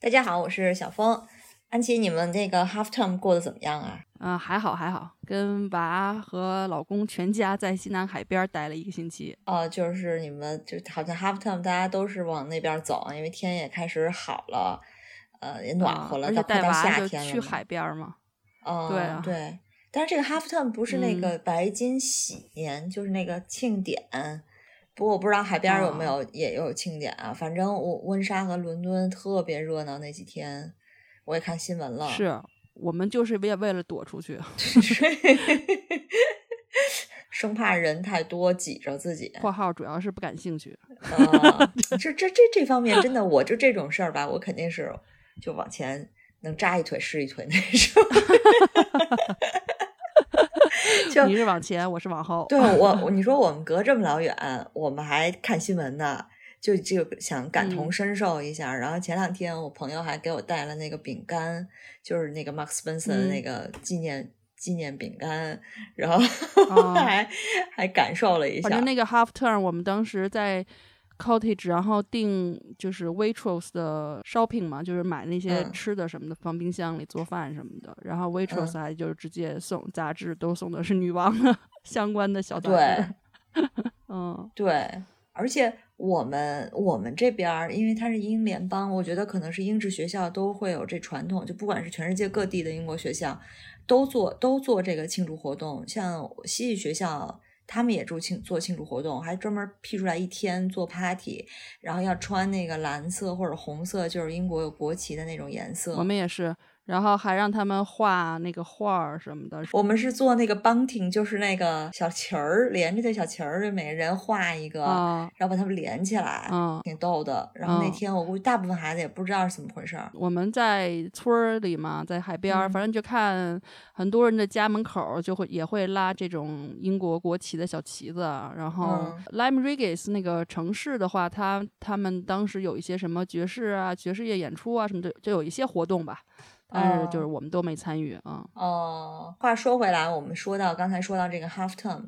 大家好，我是小峰。安琪，你们这个 half term 过得怎么样啊？嗯、还好还好，跟娃和老公全家在西南海边待了一个星期。哦，就是你们就好像 half term 大家都是往那边走，因为天也开始好了，呃，也暖和了，啊而且到快到夏天了。去海边嘛。哦，对啊对。但是这个 half term 不是那嗯个白金喜年，就是那个庆典。不过我不知道海边有没有、也有庆典啊。反正我温莎和伦敦特别热闹那几天，我也看新闻了。是我们就是为为了躲出去。生怕人太多挤着自己。（括号主要是不感兴趣。啊，这这这这方面真的，我就这种事儿吧，我肯定是就往前能扎一腿是一腿那种。就你是往前，我是往后。对 我，你说我们隔这么老远，我们还看新闻呢，就就想感同嗯身受一下。然后前两天我朋友还给我带了那个饼干，就是那个 Mark Spencer 的嗯那个纪念、纪念饼干，然后 哦还、还感受了一下。反正那个 half Turn，我们当时在 cottage，然后订就是 waitress 的 shopping 嘛，就是买那些嗯吃的什么的，放冰箱里做饭什么的。然后 Waitrose 嗯还就是直接送杂志，都送的是女王的 相关的小杂对志。嗯，对，而且我们我们这边儿，因为它是英联邦，我觉得可能是英制学校都会有这传统，就不管是全世界各地的英国学校，都做都做这个庆祝活动。像西语学校，他们也做庆做庆祝活动，还专门辟出来一天做 party，然后要穿那个蓝色或者红色，就是英国有国旗的那种颜色。我们也是，然后还让他们画那个画儿什么的。我们是做那个 bunting，就是那个小旗儿连着的小旗儿，每个人画一个，啊然后把它们连起来，嗯挺逗的。然后那嗯天我估计大部分孩子也不知道是怎么回事儿。我们在村儿里嘛，在海边儿，嗯反正就看很多人的家门口就会也会拉这种英国国旗的小旗子啊。然后嗯 Lime Regis 那个城市的话，他他们当时有一些什么爵士啊、爵士乐演出啊什么的，就有一些活动吧。但是就是哦我们都没参与啊。哦，话说回来，我们说到刚才说到这个 half term，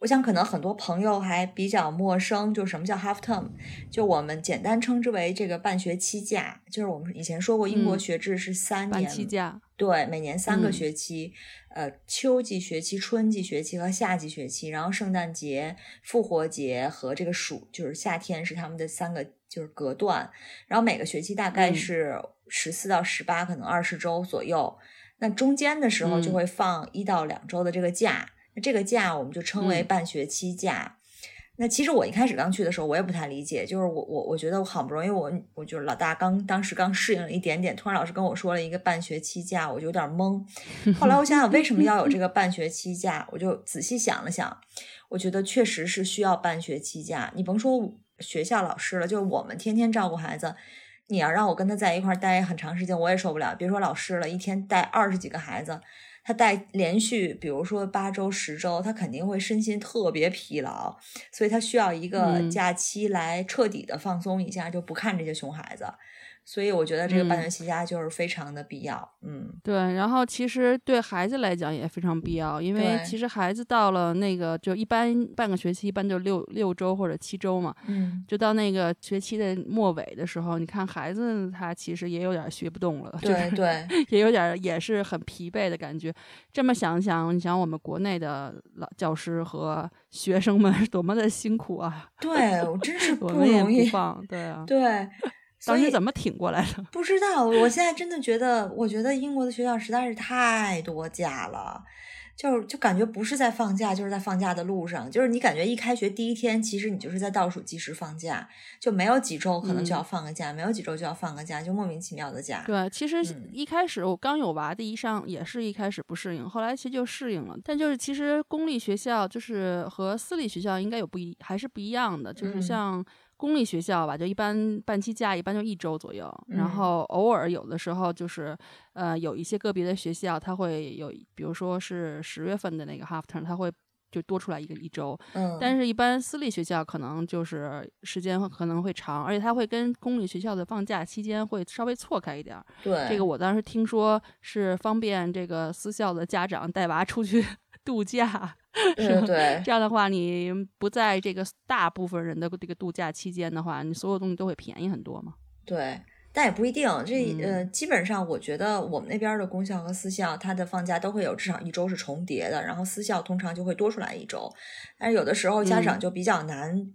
我想可能很多朋友还比较陌生，就什么叫 half term？就我们简单称之为这个半学期假，就是我们以前说过，英国嗯学制是三半年，期假，对，每年三个嗯学期，呃，秋季学期、春季学期和夏季学期，然后圣诞节、复活节和这个暑就是夏天是他们的三个就是隔断，然后每个学期大概嗯是十四到十八，可能二十周左右。那中间的时候就嗯会放一到两周的这个假，那这个假我们就称为嗯半学期假。那其实我一开始刚去的时候，我也不太理解，就是我我我觉得我好不容易我我就是老大刚当时刚适应了一点点，突然老师跟我说了一个半学期假，我就有点懵。后来我想想为什么要有这个半学期假，我就仔细想了想，我觉得确实是需要半学期假。你甭说学校老师了，就是我们天天照顾孩子，你要让我跟他在一块儿待很长时间，我也受不了。别说老师了，一天带二十几个孩子。他带连续，比如说八周、十周，他肯定会身心特别疲劳，所以他需要一个嗯假期来彻底的放松一下，就不看这些熊孩子。所以我觉得这个半嗯学期假就是非常的必要。嗯，对，然后其实对孩子来讲也非常必要，因为其实孩子到了那个就一般半个学期，一般就六六周或者七周嘛，嗯，就到那个学期的末尾的时候，你看孩子他其实也有点学不动了，就是对对，也有点也是很疲惫的感觉。这么想想，你想我们国内的老教师和学生们是 多么的辛苦啊，对我真是不容易。放，对啊，对，当时怎么挺过来的？不知道，我现在真的觉得，我觉得英国的学校实在是太多假了，就是就感觉不是在放假，就是在放假的路上。就是你感觉一开学第一天，其实你就是在倒数计时放假，就没有几周可能就要放个假，没有几周就要放个假，就莫名其妙的假。对，其实嗯一开始我刚有娃第一上也是一开始不适应，后来其实就适应了。但就是其实公立学校就是和私立学校应该有不一，还是不一样的。就是嗯像公立学校吧，就一般半期假一般就一周左右，然嗯。后偶尔有的时候就是，呃，有一些个别的学校，它会有，比如说是十月份的那个 half term，它会就多出来一个一周，嗯，但是一般私立学校可能就是时间可能会长，而且它会跟公立学校的放假期间会稍微错开一点儿。对这个我当时听说是方便这个私校的家长带娃出去度假，对这样的话，你不在这个大部分人的这个度假期间的话，你所有东西都会便宜很多嘛。对，但也不一定。这嗯呃，基本上我觉得我们那边的公校和私校，它的放假都会有至少一周是重叠的，然后私校通常就会多出来一周。但是有的时候家长嗯就比较难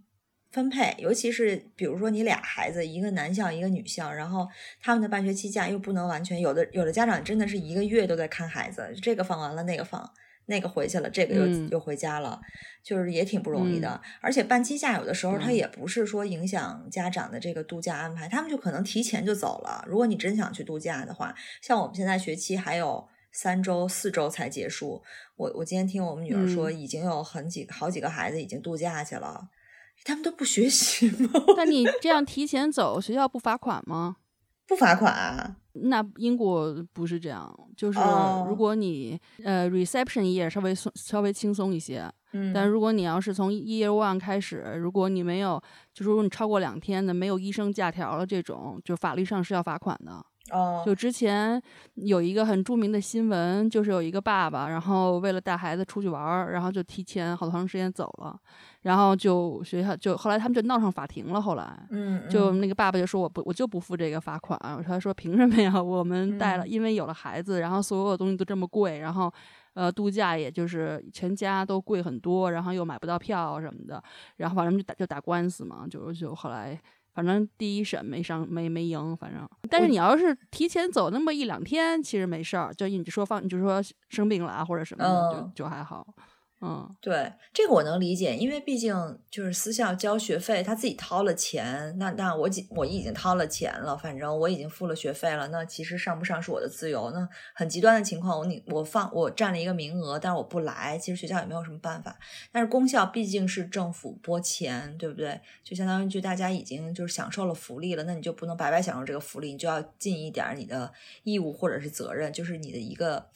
分配，尤其是比如说你俩孩子，一个男校一个女校，然后他们的半学期假又不能完全，有的有的家长真的是一个月都在看孩子，这个放完了那个放。那个回去了，这个又、嗯又回家了，就是也挺不容易的。而且半期假有的时候他也不是说影响家长的这个度假安排，他们就可能提前就走了。如果你真想去度假的话，像我们现在学期还有三周、四周才结束。我我今天听我们女儿说，嗯已经有很几好几个孩子已经度假去了，他们都不学习吗？那你这样提前走，学校不罚款吗？不罚款啊？那英国不是这样，就是哦如果你、呃 reception year 稍微松稍微轻松一些，嗯，但如果你要是从 year one 开始，如果你没有，就是如果你超过两天的没有医生假条了这种，就法律上是要罚款的。哦，就之前有一个很著名的新闻，就是有一个爸爸，然后为了带孩子出去玩儿，然后就提前好长时间走了，然后就学校就后来他们就闹上法庭了，后来。嗯，就嗯那个爸爸就说我不我就不付这个罚款，他说凭什么呀？我们带了，嗯因为有了孩子，然后所有的东西都这么贵，然后呃度假也就是全家都贵很多，然后又买不到票什么的，然后反正就打就打官司嘛，就就后来反正第一审没上没没赢，反正。但是你要是提前走那么一两天，其实没事儿，就你就说放你就说生病了啊或者什么的，嗯。就就还好，嗯。对，这个我能理解，因为毕竟就是私校交学费，他自己掏了钱，那那我已我已经掏了钱了，反正我已经付了学费了，那其实上不上是我的自由。那很极端的情况，我你我放我占了一个名额，但是我不来，其实学校也没有什么办法。但是公校毕竟是政府拨钱，对不对？就相当于就大家已经就是享受了福利了，那你就不能白白享受这个福利，你就要尽一点你的义务或者是责任，就是你的一个。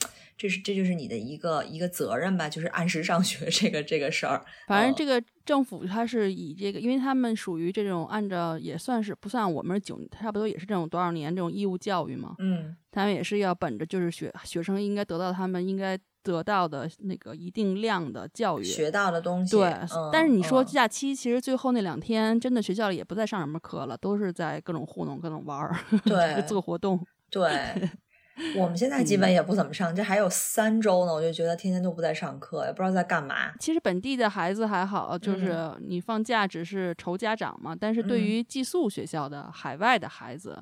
这是这就是你的一个一个责任吧，就是按时上学 这个这个事儿。嗯反正这个政府它是以这个，因为他们属于这种按照也算是不算我们是九，差不多也是这种多少年这种义务教育嘛，嗯他们也是要本着就是学学生应该得到他们应该得到的那个一定量的教育。学到的东西。对，嗯、但是你说嗯假期，其实最后那两天真的学校里也不再上什么课了，都是在各种糊弄、各种玩儿，对做活动。对，我们现在基嗯本也不怎么上，这还有三周呢，我就觉得天天都不在上课，也不知道在干嘛。其实本地的孩子还好，就是嗯你放假只是愁家长嘛。但是对嗯于寄宿学校的海外的孩子，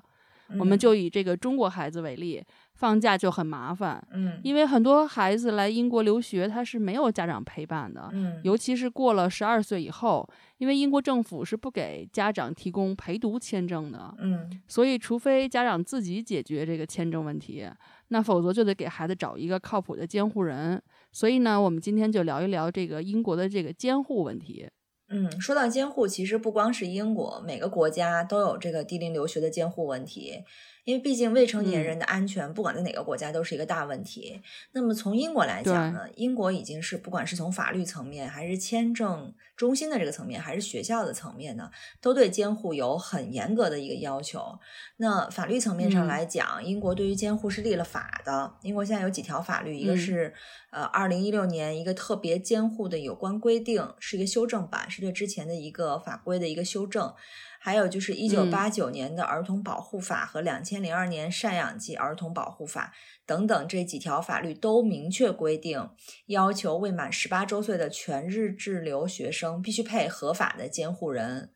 我们嗯就以这个中国孩子为例，放假就很麻烦，嗯因为很多孩子来英国留学，他是没有家长陪伴的。嗯尤其是过了十二岁以后，因为英国政府是不给家长提供陪读签证的，嗯所以除非家长自己解决这个签证问题，那否则就得给孩子找一个靠谱的监护人。所以呢，我们今天就聊一聊这个英国的这个监护问题。嗯，说到监护，其实不光是英国，每个国家都有这个低龄留学的监护问题。因为毕竟未成年嗯人的安全，不管在哪个国家都是一个大问题。那么从英国来讲呢，英国已经是不管是从法律层面，还是签证中心的这个层面，还是学校的层面呢，都对监护有很严格的一个要求。那法律层面上嗯来讲，英国对于监护是立了法的。英国现在有几条法律，一个嗯是、呃二零一六年一个特别监护的有关规定，是一个修正版，是对之前的一个法规的一个修正。还有就是一九八九年的儿童保护法和两千零二年赡养及儿童保护法等等这几条法律都明确规定，要求未满十八周岁的全日制留学生必须配合法的监护人。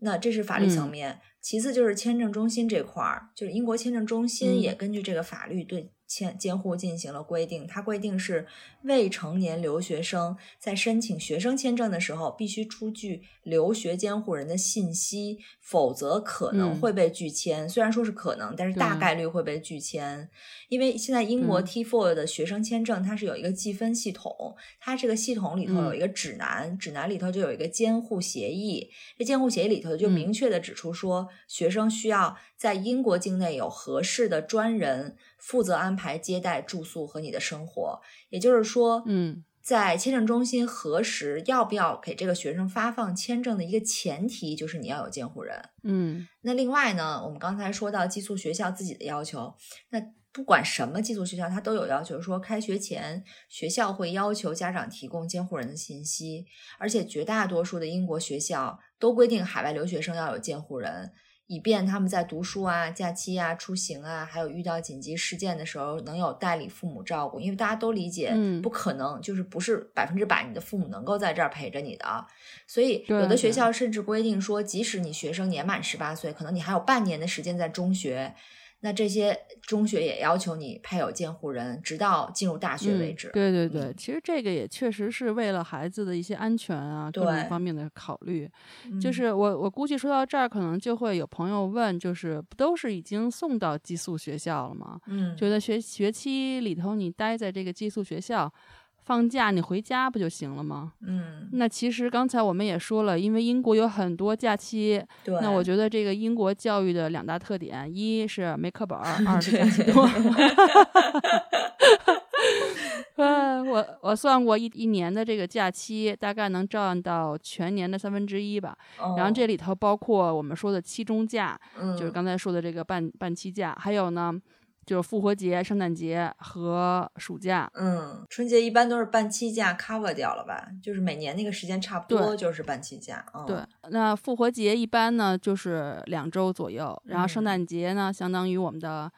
那这是法律层嗯面，其次就是签证中心这块儿，就是英国签证中心嗯也根据这个法律对签监护进行了规定，它规定是未成年留学生在申请学生签证的时候，必须出具留学监护人的信息，否则可能会被拒签。虽然说是可能，但是大概率会被拒签。因为现在英国 T4 的学生签证它是有一个计分系统，它这个系统里头有一个指南，指南里头就有一个监护协议。这监护协议里头就明确的指出说，学生需要在英国境内有合适的专人。负责安排接待、住宿和你的生活，也就是说，嗯，在签证中心核实要不要给这个学生发放签证的一个前提就是你要有监护人。嗯，那另外呢，我们刚才说到寄宿学校自己的要求，那不管什么寄宿学校，它都有要求，说开学前学校会要求家长提供监护人的信息，而且绝大多数的英国学校都规定海外留学生要有监护人。以便他们在读书啊、假期啊、出行啊，还有遇到紧急事件的时候，能有代理父母照顾。因为大家都理解，不可能就是不是百分之百你的父母能够在这儿陪着你的。所以有的学校甚至规定说，即使你学生年满十八岁，可能你还有半年的时间在中学。那这些中学也要求你配有监护人，直到进入大学为止。对对对，其实这个也确实是为了孩子的一些安全啊，各种方面的考虑。就是我我估计说到这儿，可能就会有朋友问，就是不都是已经送到寄宿学校了吗？嗯，觉得学学期里头你待在这个寄宿学校。放假你回家不就行了吗？嗯，那其实刚才我们也说了，因为英国有很多假期。对。那我觉得这个英国教育的两大特点，一是没课本，二是假期多。呃，我我算过一一年的这个假期，大概能占到全年的三分之一吧。哦。然后这里头包括我们说的期中假，嗯，就是刚才说的这个半半期假，还有呢。就是复活节、圣诞节和暑假。嗯，春节一般都是半期假 cover 掉了吧？就是每年那个时间差不多就是半期假。对，那复活节一般呢就是两周左右，然后圣诞节呢相当于我们的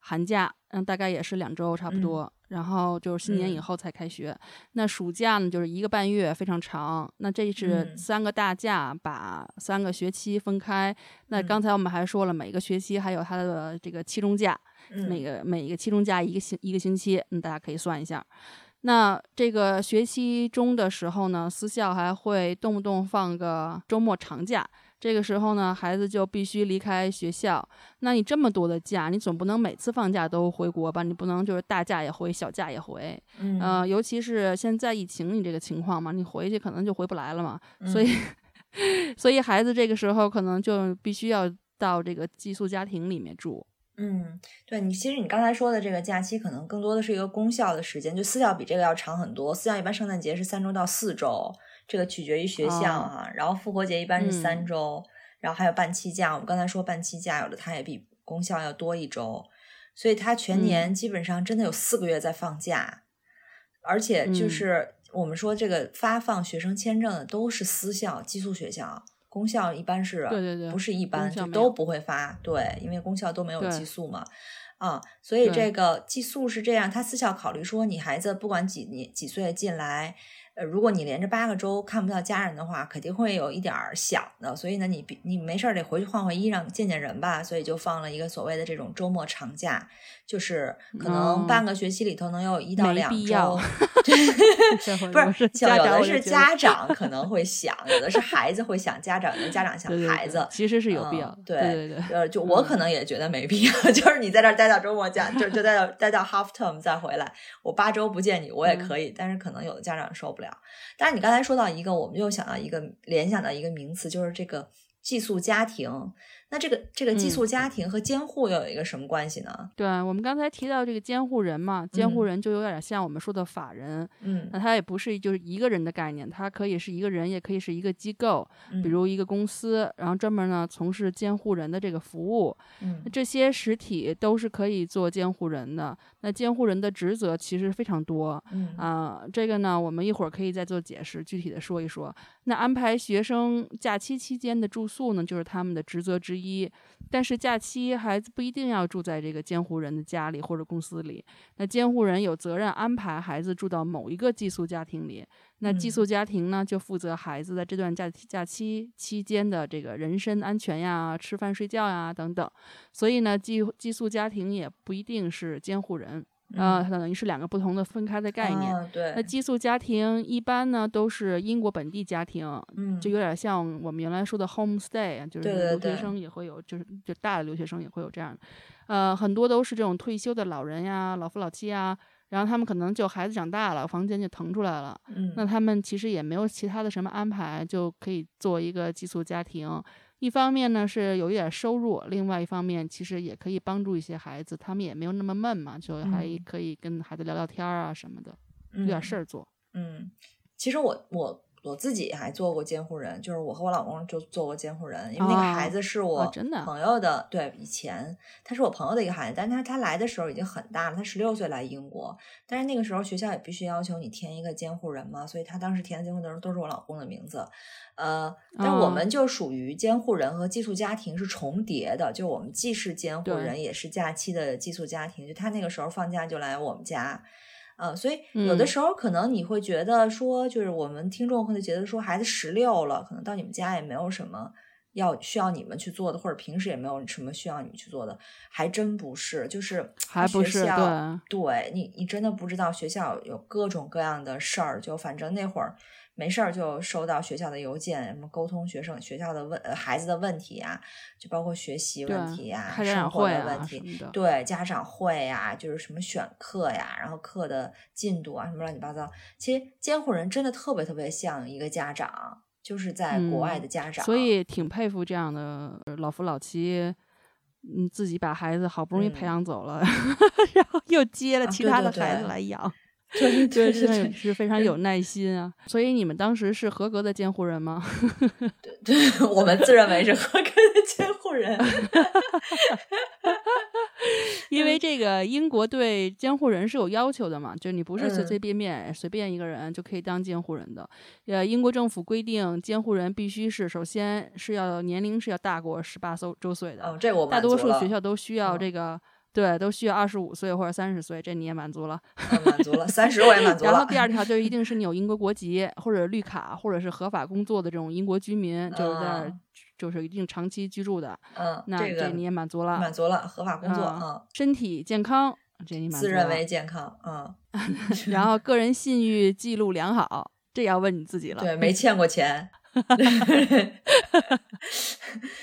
寒假，嗯，大概也是两周差不多。然后就是新年以后才开学。那暑假呢就是一个半月，非常长。那这是三个大假，把三个学期分开。那刚才我们还说了，每个学期还有它的这个期中假。每个每一个期中假一个星一个星期，嗯，大家可以算一下。那这个学期中的时候呢，私校还会动不动放个周末长假，这个时候呢，孩子就必须离开学校。那你这么多的假，你总不能每次放假都回国吧？你不能就是大假也回，小假也回。嗯，尤其是现在疫情，你这个情况嘛，你回去可能就回不来了嘛。所以，所以孩子这个时候可能就必须要到这个寄宿家庭里面住。嗯，对你，其实你刚才说的这个假期，可能更多的是一个公校的时间，就私校比这个要长很多。私校一般圣诞节是三周到四周，这个取决于学校哈。然后复活节一般是三周，然后还有半期假。我们刚才说半期假，有的它也比公校要多一周，所以它全年基本上真的有四个月在放假。而且就是我们说这个发放学生签证的都是私校、寄宿学校。公校一般是，对对对，不是一般就都不会发，对，因为功效都没有激素嘛，啊，所以这个激素是这样，他私校考虑说，你孩子不管几年几岁进来。呃，如果你连着八个周看不到家人的话，肯定会有一点儿想的。所以呢，你你没事儿得回去换换衣裳，见见人吧。所以就放了一个所谓的这种周末长假，就是可能半个学期里头能有一到两周。不是，有的是家长可能会想，有的是孩子会想家长，有的家长想孩子。其实是有必要。对对对。呃，就我可能也觉得没必要，就是你在这儿待到周末假，就就待到待到 half term 再回来，我八周不见你我也可以。但是可能有的家长受不了。当然你刚才说到一个，我们又想到一个，联想到一个名词，就是这个寄宿家庭。那这个这个寄宿家庭和监护又有一个什么关系呢？对我们刚才提到这个监护人嘛，监护人就有点像我们说的法人，嗯，那他也不是就是一个人的概念，他可以是一个人，也可以是一个机构，比如一个公司，然后专门呢从事监护人的这个服务，嗯，这些实体都是可以做监护人的。那监护人的职责其实非常多，嗯啊，这个呢我们一会儿可以再做解释，具体的说一说。那安排学生假期期间的住宿呢，就是他们的职责之一。但是假期孩子不一定要住在这个监护人的家里或者公司里。那监护人有责任安排孩子住到某一个寄宿家庭里。那寄宿家庭呢，就负责孩子在这段假假期期间的这个人身安全呀、吃饭睡觉呀等等。所以呢，寄寄宿家庭也不一定是监护人。啊，它等于是两个不同的分开的概念。对，那寄宿家庭一般呢都是英国本地家庭，嗯，就有点像我们原来说的 homestay，就是留学生也会有，就是就大的留学生也会有这样的，呃，很多都是这种退休的老人呀、老夫老妻啊。然后他们可能就孩子长大了，房间就腾出来了。嗯，那他们其实也没有其他的什么安排，就可以做一个寄宿家庭。一方面呢是有一点收入，另外一方面其实也可以帮助一些孩子，他们也没有那么闷嘛，就还可以跟孩子聊聊天啊什么的，有点事儿做。嗯，其实我我。我自己还做过监护人，就是我和我老公就做过监护人，因为那个孩子是我朋友的，对，以前他是我朋友的一个孩子，但是他他来的时候已经很大了，他十六岁来英国，但是那个时候学校也必须要求你填一个监护人嘛，所以他当时填的监护人都是我老公的名字，呃，但我们就属于监护人和寄宿家庭是重叠的，就我们既是监护人也是假期的寄宿家庭，就他那个时候放假就来我们家。呃，所以有的时候可能你会觉得说，就是我们听众会觉得说，孩子十六了，可能到你们家也没有什么要需要你们去做的，或者平时也没有什么需要你们去做的，还真不是，就是还不是对，对你你真的不知道学校有各种各样的事儿，就反正那会儿。没事儿就收到学校的邮件，什么沟通学生学校的问孩子的问题啊，就包括学习问题呀、生活的问题，对家长会呀，就是什么选课呀，然后课的进度啊，什么乱七八糟。其实监护人真的特别特别像一个家长，就是在国外的家长，所以挺佩服这样的老夫老妻，嗯，自己把孩子好不容易培养走了，然后又接了其他的孩子来养。对对对，是非常有耐心啊！所以你们当时是合格的监护人吗？对 对，我们自认为是合格的监护人。因为这个英国对监护人是有要求的嘛，就你不是随随便便随便一个人就可以当监护人的。呃，英国政府规定，监护人必须是首先是要年龄是要大过十八周周岁的。哦，这我大多数学校都需要这个。对，都需要二十五岁或者三十岁，这你也满足了，满足了，三十我也满 足了。然后第二条就一定是你有英国国籍或者绿卡，或者是合法工作的这种英国居民，就是在就是一定长期居住的。嗯，那这你也满足了，满足了，合法工作嗯，身体健康，这你满足了，自认为健康，嗯。然后个人信誉记录良好，这要问你自己了。对，没欠过钱。哈，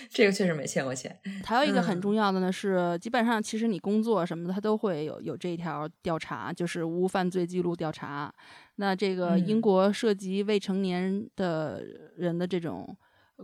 这个确实没欠过钱。还有一个很重要的呢，是基本上其实你工作什么的，他都会有有这一条调查，就是无犯罪记录调查。那这个英国涉及未成年的人的这种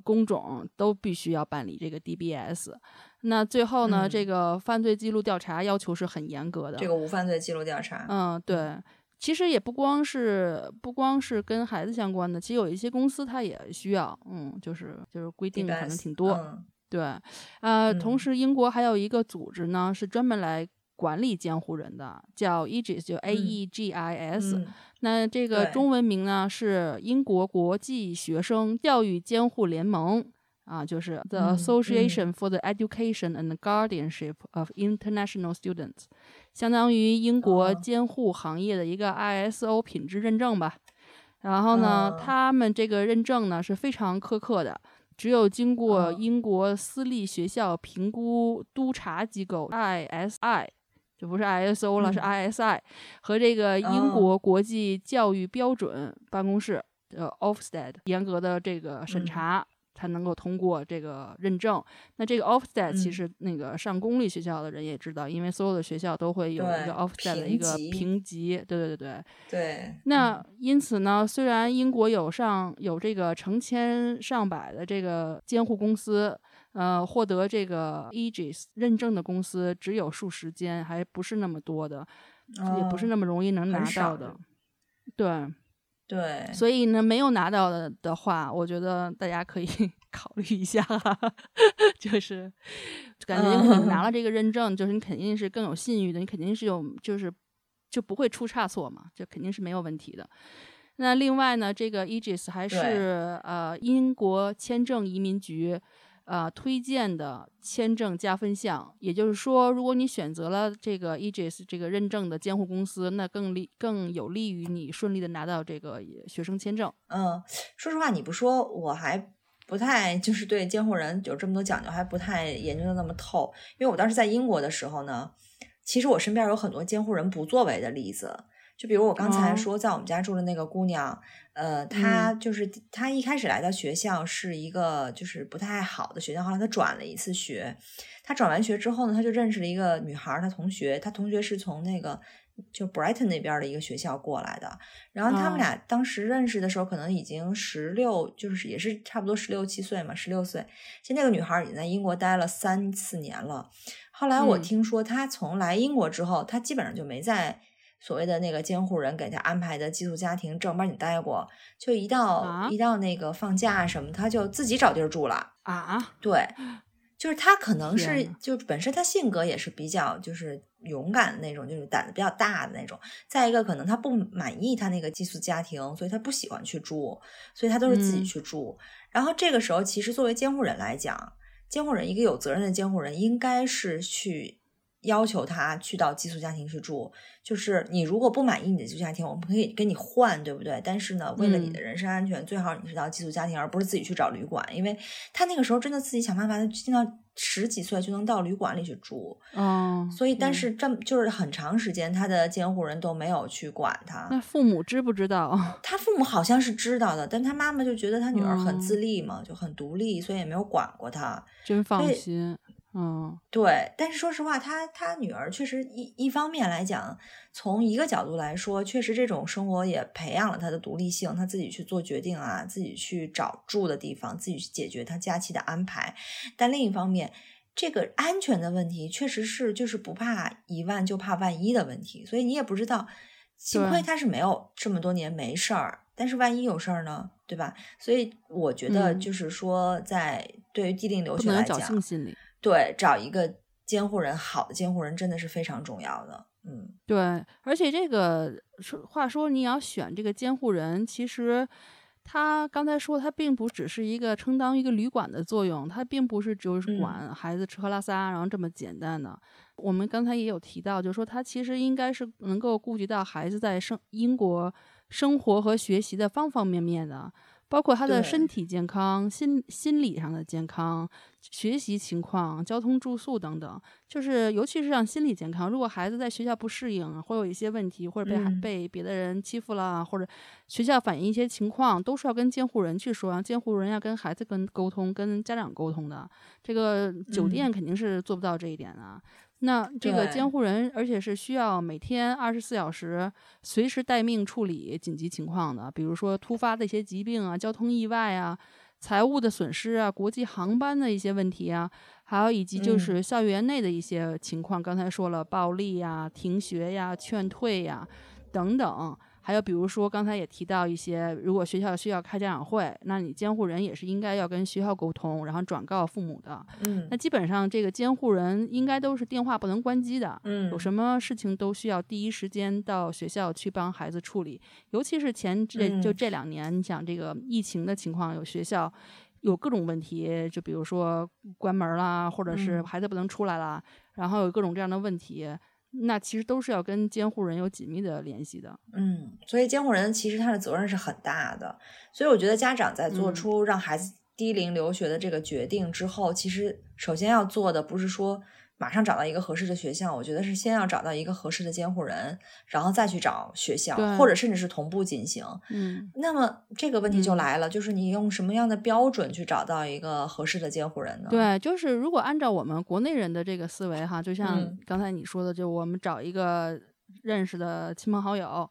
工种，都必须要办理这个 DBS。那最后呢，这个犯罪记录调查要求是很严格的。这个无犯罪记录调查，嗯，对。其实也不光是不光是跟孩子相关的，其实有一些公司它也需要，嗯，就是就是规定可能挺多，对，呃，同时英国还有一个组织呢，是专门来管理监护人的，叫 Aegis，就 A E G I S，那这个中文名呢是英国国际学生教育监护联盟。啊，就是 The Association for the Education and Guardianship of International Students，相当于英国监护行业的一个 ISO 品质认证吧。然后呢，他们这个认证呢是非常苛刻的，只有经过英国私立学校评估督查机构 ISI，就不是 ISO 了，是 ISI 和这个英国国际教育标准办公室的 Ofsted 严格的这个审查。才能够通过这个认证。那这个 Ofsted 其实那个上公立学校的人也知道，因为所有的学校都会有一个 Ofsted 的一个评级。对对对对对。那因此呢，虽然英国有上有这个成千上百的这个监护公司，呃，获得这个 Aegis 认证的公司只有数十间，还不是那么多的，也不是那么容易能拿到的。对。对，所以呢，没有拿到的的话，我觉得大家可以 考虑一下，就是感觉你拿了这个认证，就是你肯定是更有信誉的，你肯定是有，就是就不会出差错嘛，就肯定是没有问题的。那另外呢，这个 Aegis 还是呃英国签证移民局。呃，推荐的签证加分项，也就是说，如果你选择了这个 EGIS 这个认证的监护公司，那更利更有利于你顺利的拿到这个学生签证。嗯，说实话，你不说，我还不太就是对监护人有这么多讲究，还不太研究的那么透。因为我当时在英国的时候呢，其实我身边有很多监护人不作为的例子。就比如我刚才哦说，在我们家住的那个姑娘，呃，她就是她一开始来到学校是一个就是不太好的学校，后来她转了一次学。她转完学之后呢，她就认识了一个女孩儿，她同学，她同学是从那个就 Brighton 那边儿的一个学校过来的。然后他们哦俩当时认识的时候，可能已经十六，就是也是差不多十六七岁嘛，十六岁。其实那个女孩儿已经在英国待了三四年了。后来我嗯听说，她从来英国之后，她基本上就没在所谓的那个监护人给他安排的寄宿家庭正儿八经待过，就一到、啊一到那个放假什么，他就自己找地儿住了。啊，对，就是他可能是就本身他性格也是比较就是勇敢的那种，就是胆子比较大的那种。再一个，可能他不满意他那个寄宿家庭，所以他不喜欢去住，所以他都是自己嗯去住。然后这个时候，其实作为监护人来讲，监护人一个有责任的监护人应该是去。要求他去到寄宿家庭去住，就是你如果不满意你的寄宿家庭，我们可以跟你换，对不对？但是呢，为了你的嗯人身安全，最好你是到寄宿家庭，而不是自己去找旅馆，因为他那个时候真的自己想办法，他进到十几岁就能到旅馆里去住，哦，所以但是这么就是很长时间，他的监护人都没有去管他。那父母知不知道？他父母好像是知道的，但他妈妈就觉得他女儿很哦自立嘛，就很独立，所以也没有管过他。真放心，嗯对，但是说实话，他他女儿确实一一方面来讲，从一个角度来说，确实这种生活也培养了他的独立性，他自己去做决定啊，自己去找住的地方，自己去解决他假期的安排。但另一方面，这个安全的问题确实是就是不怕一万就怕万一的问题，所以你也不知道，幸亏对他是没有这么多年没事儿，但是万一有事儿呢，对吧？所以我觉得嗯就是说，在对于低龄留学来讲，幸心理。对，找一个监护人，好的监护人真的是非常重要的。嗯，对，而且这个说话说，你要选这个监护人，其实他刚才说，他并不只是一个充当一个旅馆的作用，他并不是只有嗯管孩子吃喝拉撒，然后这么简单的。我们刚才也有提到，就是说他其实应该是能够顾及到孩子在生英国生活和学习的方方面面的。包括他的身体健康、心心理上的健康、学习情况、交通住宿等等，就是尤其是像心理健康，如果孩子在学校不适应，会有一些问题，或者被孩、嗯被别的人欺负了，或者学校反映一些情况，都是要跟监护人去说，监护人要跟孩子跟沟通，跟家长沟通的。这个酒店嗯肯定是做不到这一点的。那这个监护人，而且是需要每天二十四小时随时待命处理紧急情况的，比如说突发的一些疾病啊、交通意外啊、财务的损失啊、国际航班的一些问题啊，还有以及就嗯是校园内的一些情况。刚才说了，暴力呀、停学呀、劝退呀等等。还有比如说，刚才也提到一些，如果学校需要开家长会，那你监护人也是应该要跟学校沟通，然后转告父母的。嗯那基本上这个监护人应该都是电话不能关机的，嗯，有什么事情都需要第一时间到学校去帮孩子处理。尤其是前这就嗯这两年，你想这个疫情的情况，有学校有各种问题，就比如说关门啦，或者是嗯孩子不能出来啦，然后有各种这样的问题。那其实都是要跟监护人有紧密的联系的。嗯，所以监护人其实他的责任是很大的，所以我觉得家长在做嗯出让孩子低龄留学的这个决定之后，其实首先要做的不是说马上找到一个合适的学校，我觉得是先要找到一个合适的监护人，然后再去找学校，或者甚至是同步进行。嗯，那么这个问题就嗯。来了，就是你用什么样的标准去找到一个合适的监护人呢？，对，就是如果按照我们国内人的这个思维哈，就像嗯。刚才你说的，就我们找一个认识的亲朋好友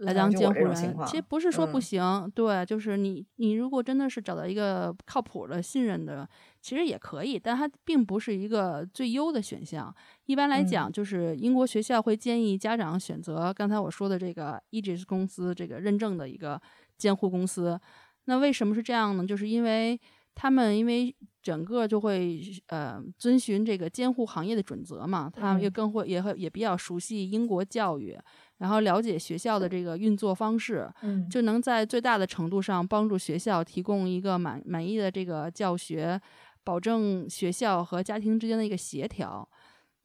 来嗯当监护人，情况其实不是说不嗯。行，对，就是你你如果真的是找到一个靠谱的、信任的，其实也可以，但它并不是一个最优的选项。一般来嗯讲，就是英国学校会建议家长选择刚才我说的这个 Aegis 公司这个认证的一个监护公司。那为什么是这样呢？就是因为他们因为整个就会呃遵循这个监护行业的准则嘛，他们也嗯更会也会也比较熟悉英国教育，然后了解学校的这个运作方式，嗯，就能在最大的程度上帮助学校提供一个满满意的这个教学，保证学校和家庭之间的一个协调。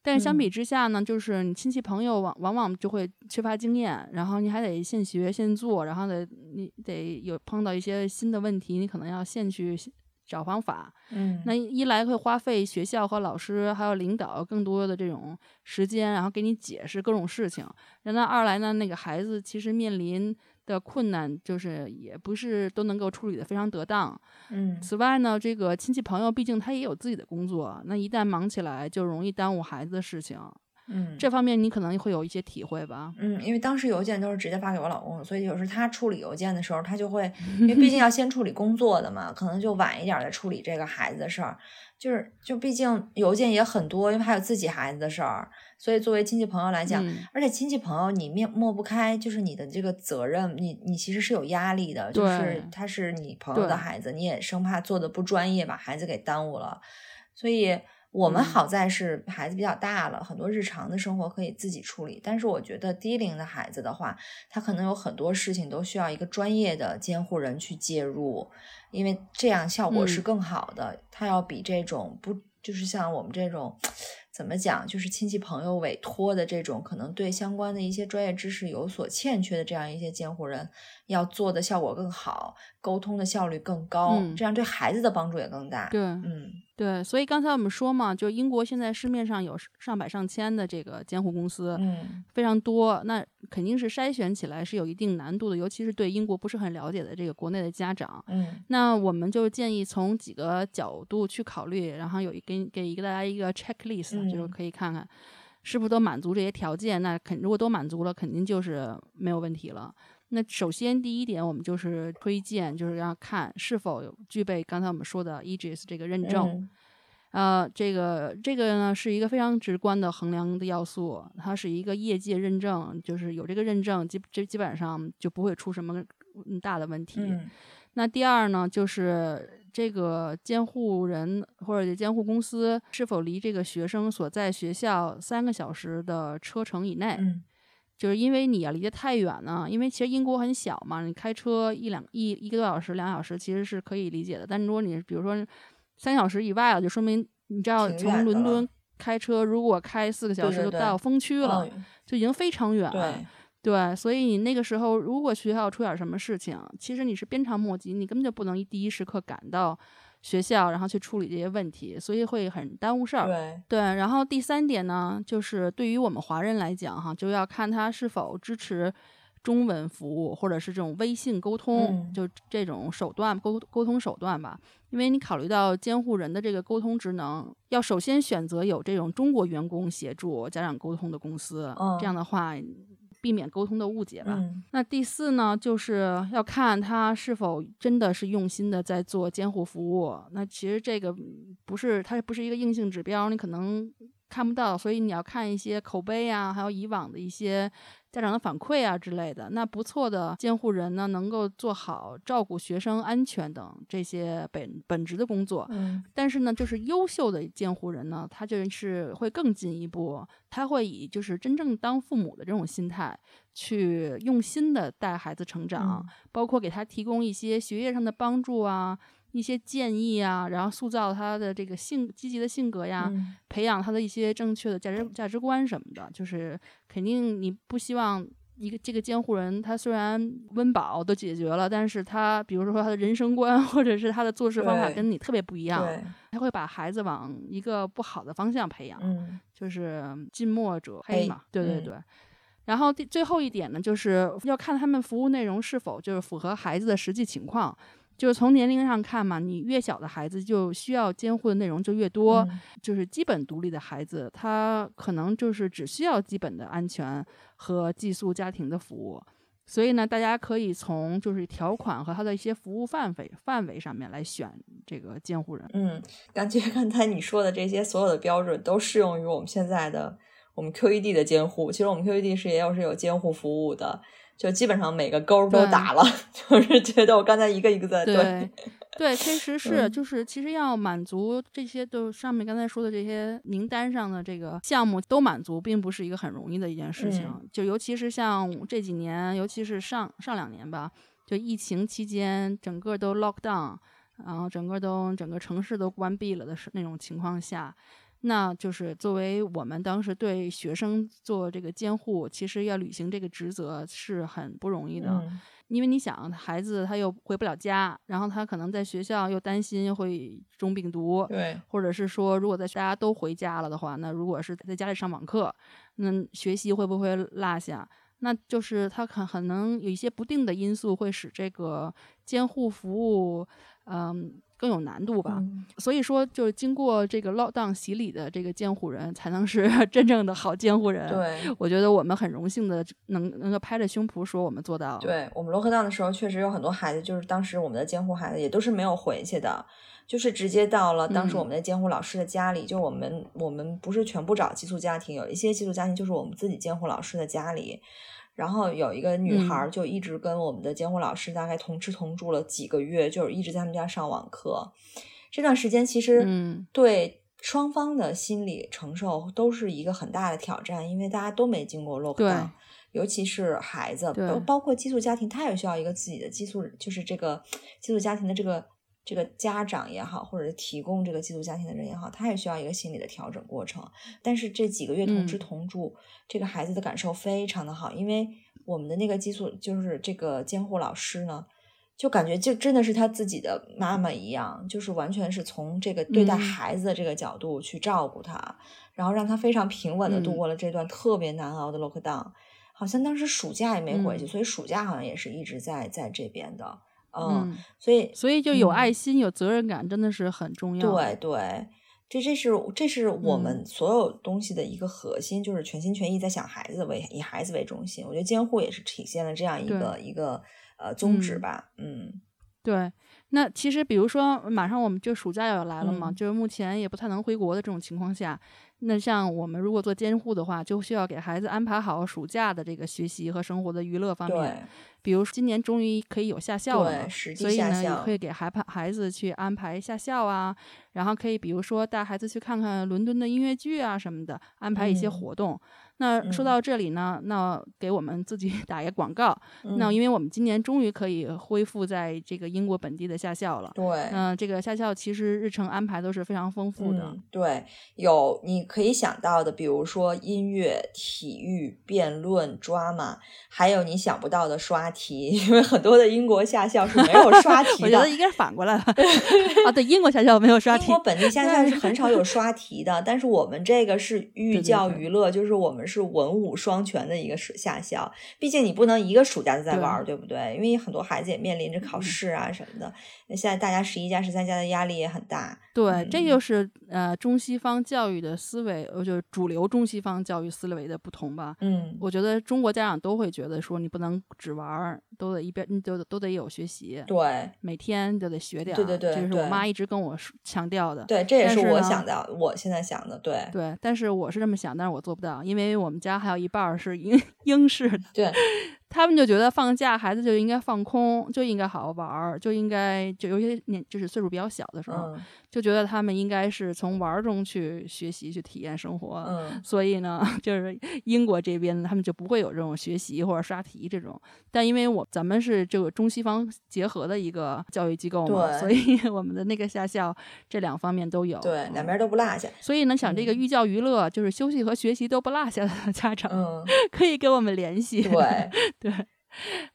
但是相比嗯之下呢，就是你亲戚朋友往往往就会缺乏经验，然后你还得现学现做，然后得你得有碰到一些新的问题，你可能要现去找方法。嗯，那一来会花费学校和老师还有领导更多的这种时间，然后给你解释各种事情。然后二来呢，那个孩子其实面临的困难就是也不是都能够处理的非常得当。嗯，此外呢，这个亲戚朋友毕竟他也有自己的工作，那一旦忙起来就容易耽误孩子的事情。嗯，这方面你可能会有一些体会吧？嗯，因为当时邮件都是直接发给我老公，所以有时他处理邮件的时候，他就会，因为毕竟要先处理工作的嘛，可能就晚一点再处理这个孩子的事儿。就是就毕竟邮件也很多，因为还有自己孩子的事儿，所以作为亲戚朋友来讲，而且亲戚朋友你面抹不开，就是你的这个责任，你你其实是有压力的，就是他是你朋友的孩子，你也生怕做的不专业，把孩子给耽误了，所以。我们好在是孩子比较大了，很多日常的生活可以自己处理。但是我觉得低龄的孩子的话，他可能有很多事情都需要一个专业的监护人去介入，因为这样效果是更好的。他要比这种不就是像我们这种怎么讲，就是亲戚朋友委托的这种，可能对相关的一些专业知识有所欠缺的这样一些监护人，要做的效果更好，沟通的效率更高，这样对孩子的帮助也更大。对，嗯。对，所以刚才我们说嘛，就英国现在市面上有上百上千的这个监护公司，嗯，非常多，那肯定是筛选起来是有一定难度的，尤其是对英国不是很了解的这个国内的家长，嗯，那我们就建议从几个角度去考虑，然后有一给给一个大家一个 checklist，就是可以看看是不是都满足这些条件，那肯如果都满足了，肯定就是没有问题了。那首先第一点，我们就是推荐，就是要看是否有具备刚才我们说的 EGS 这个认证。呃，这个这个呢是一个非常直观的衡量的要素，它是一个业界认证，就是有这个认证，基这基本上就不会出什么大的问题。那第二呢，就是这个监护人或者监护公司是否离这个学生所在学校三个小时的车程以内。就是因为你要离得太远呢，因为其实英国很小嘛，你开车一两一一个多小时、两小时其实是可以理解的。但如果你比如说三小时以外了，就说明你知道从伦敦开车，如果开四个小时就到风区了，就已经非常远了。对，所以你那个时候如果学校出点什么事情，其实你是鞭长莫及，你根本就不能第一时刻赶到。学校，然后去处理这些问题，所以会很耽误事儿。对对，然后第三点呢，就是对于我们华人来讲，哈，就要看他是否支持中文服务，或者是这种微信沟通，就这种手段沟沟通手段吧。因为你考虑到监护人的这个沟通职能，要首先选择有这种中国员工协助家长沟通的公司，这样的话。避免沟通的误解吧。那第四呢，就是要看他是否真的是用心的在做监护服务。那其实这个不是，它不是一个硬性指标，你可能看不到，所以你要看一些口碑啊，还有以往的一些。家长的反馈啊之类的，那不错的监护人呢，能够做好照顾学生安全等这些本本职的工作。嗯，但是呢，就是优秀的监护人呢，他就是会更进一步，他会以就是真正当父母的这种心态，去用心的带孩子成长，包括给他提供一些学业上的帮助啊。一些建议啊，然后塑造他的这个性积极的性格呀，培养他的一些正确的价值价值观什么的，就是肯定你不希望一个这个监护人，他虽然温饱都解决了，但是他比如说他的人生观 或者是他的做事方法跟你特别不一样，他会把孩子往一个不好的方向培养，就是近墨者黑嘛，对对对。然后第最后一点呢，就是要看他们服务内容是否就是符合孩子的实际情况。就是从年龄上看嘛，你越小的孩子就需要监护的内容就越多。就是基本独立的孩子，他可能就是只需要基本的安全和寄宿家庭的服务。所以呢，大家可以从就是条款和他的一些服务范围范围上面来选这个监护人。嗯，感觉 刚才你说的这些所有的标准都适用于我们现在的我们 QED 的监护。其实我们 QED 是也有是有监护服务的。就基本上每个勾都打了，就是觉得我刚才一个一个在对，对，确实 是，就是其实要满足这些，都上面刚才说的这些名单上的这个项目都满足，并不是一个很容易的一件事情。就尤其是像这几年，尤其是上上两年吧，就疫情期间，整个都 lock down，然后整个都整个城市都关闭了的是那种情况下。那就是作为我们当时对学生做这个监护，其实要履行这个职责是很不容易的。因为你想，孩子他又回不了家，然后他可能在学校又担心会中病毒，对，或者是说，如果在大家都回家了的话，那如果是在家里上网课，那学习会不会落下？那就是他可可能有一些不定的因素会使这个监护服务，嗯。更有难度吧，所以说就是经过这个 lockdown 洗礼的这个监护人，才能是 真正的好监护人。对，我觉得我们很荣幸的能能够拍着胸脯说我们做到。对我们 lockdown 的时候，确实有很多孩子，就是当时我们的监护孩子也都是没有回去的，就是直接到了当时我们的监护老师的家里。就我们我们不是全部找寄宿家庭，有一些寄宿家庭就是我们自己监护老师的家里。然后有一个女孩就一直跟我们的监护老师大概同吃同住了几个月，就是一直在他们家上网课。这段时间其实对双方的心理承受都是一个很大的挑战，因为大家都没经过 lockdown，尤其是孩子，包包括寄宿家庭，他也需要一个自己的寄宿，就是这个寄宿家庭的这个。这个家长也好，或者是提供这个寄宿家庭的人也好，他也需要一个心理的调整过程。但是这几个月同吃同住，这个孩子的感受非常的好，因为我们的那个寄宿就是这个监护老师呢，就感觉就真的是他自己的妈妈一样，就是完全是从这个对待孩子的这个角度去照顾他，然后让他非常平稳的度过了这段特别难熬的 lockdown。好像当时暑假也没回去，所以暑假好像也是一直在在这边的。嗯，所以所以就有爱心、有责任感，真的是很重要。对对，这这是这是我们所有东西的一个核心，就是全心全意在想孩子为以孩子为中心。我觉得监护也是体现了这样一个一个呃宗旨吧。嗯，对。那其实比如说，马上我们就暑假要来了嘛，就是目前也不太能回国的这种情况下。那像我们如果做监护的话，就需要给孩子安排好暑假的这个学习和生活的娱乐方面。比如今年终于可以有下校了，所以呢，也可以给孩孩子去安排下校啊。然后可以比如说带孩子去看看伦敦的音乐剧啊什么的，安排一些活动。那说到这里呢，那给我们自己 打一个广告。那因为我们今年终于可以恢复在这个英国本地的下校了。对，嗯，这个下校其实日程安排都是非常丰富的。对，有你可以想到的，比如说音乐、体育、辩论、drama，还有你想不到的刷题，因为很多的英国夏校是没有刷题的。我觉得应该是反过来了。啊，对，英国夏校没有刷题。英国本地夏校是很少有刷题的，但是我们这个是寓教于乐，就是我们。是文武双全的一个夏校，毕竟你不能一个暑假都在玩，对不对？因为很多孩子也面临着考试啊什么的。那现在大家十一加十三加的压力也很大。对，这就是呃中西方教育的思维，我觉得主流中西方教育思维的不同吧。嗯，我觉得中国家长都会觉得说，你不能只玩，都得一边，都都得有学习。对，每天就得学点。对对对，这是我妈一直跟我强调的。对，这也是我想的，我现在想的。对对，但是我是这么想，但是我做不到，因为。我们家还有一半是英 英式的，对。他们就觉得放假孩子就应该放空，就应该好好玩儿，就应该就有些年就是岁数比较小的时候，就觉得他们应该是从玩儿中去学习去体验生活。嗯，所以呢，就是英国这边他们就不会有这种学习或者刷题这种。但因为我咱们是这个中西方结合的一个教育机构嘛，所以我们的那个下校这两方面都有，对，两边都不落下。所以呢，想这个寓教于乐，就是休息和学习都不落下的家长，嗯，可以跟我们联系。对。对，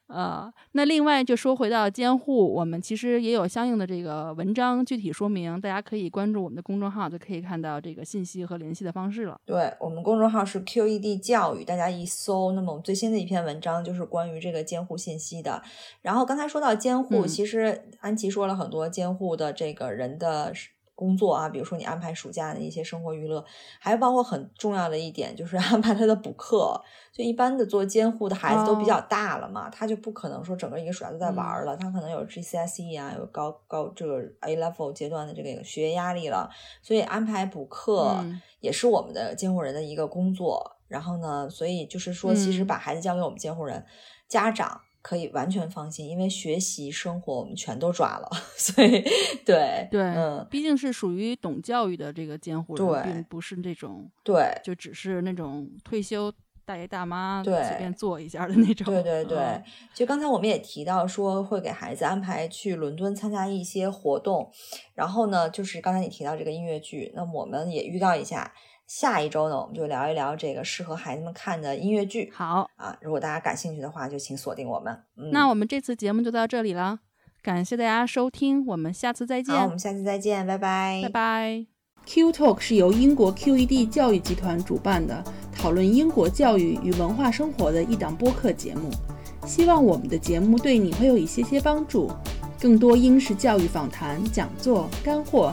呃，那另外就说回到监护，我们其实也有相应的这个文章具体说明，大家可以关注我们的公众号，就可以看到这个信息和联系的方式了。对我们公众号是 QED 教育，大家一搜，那么我们最新的一篇文章就是关于这个监护信息的。然后刚才说到监护，其实安琪说了很多监护的这个人的。工作啊，比如说你安排暑假的一些生活娱乐，还包括很重要的一点就是安排他的补课。就一般的做监护的孩子都比较大了嘛，他就不可能说整个一个暑假都在玩了，他可能有 GCSE 啊，有高高这个 A level 阶段的这个学业压力了，所以安排补课也是我们的监护人的一个工作。然后呢，所以就是说，其实把孩子交给我们监护人，家长。可以完全放心，因为学习生活我们全都抓了，所以对对，嗯，毕竟是属于懂教育的这个监护人，并不是那种对，就只是那种退休大爷大妈对随便坐一下的那种。对对对嗯，就刚才我们也提到说会给孩子安排去伦敦参加一些活动，然后呢，就是刚才你提到这个音乐剧，那我们也预告一下，下一周呢，我们就聊一聊这个适合孩子们看的音乐剧好，啊。如果大家感兴趣的话，就请锁定我们。嗯，那我们这次节目就到这里了，感谢大家收听，我们下次再见，好，我们下次再见，拜拜，拜拜。Q Talk 是由英国 QED 教育集团主办的，讨论英国教育与文化生活的一档播客节目。希望我们的节目对你会有一些些帮助。更多英式教育访谈、讲座、干货，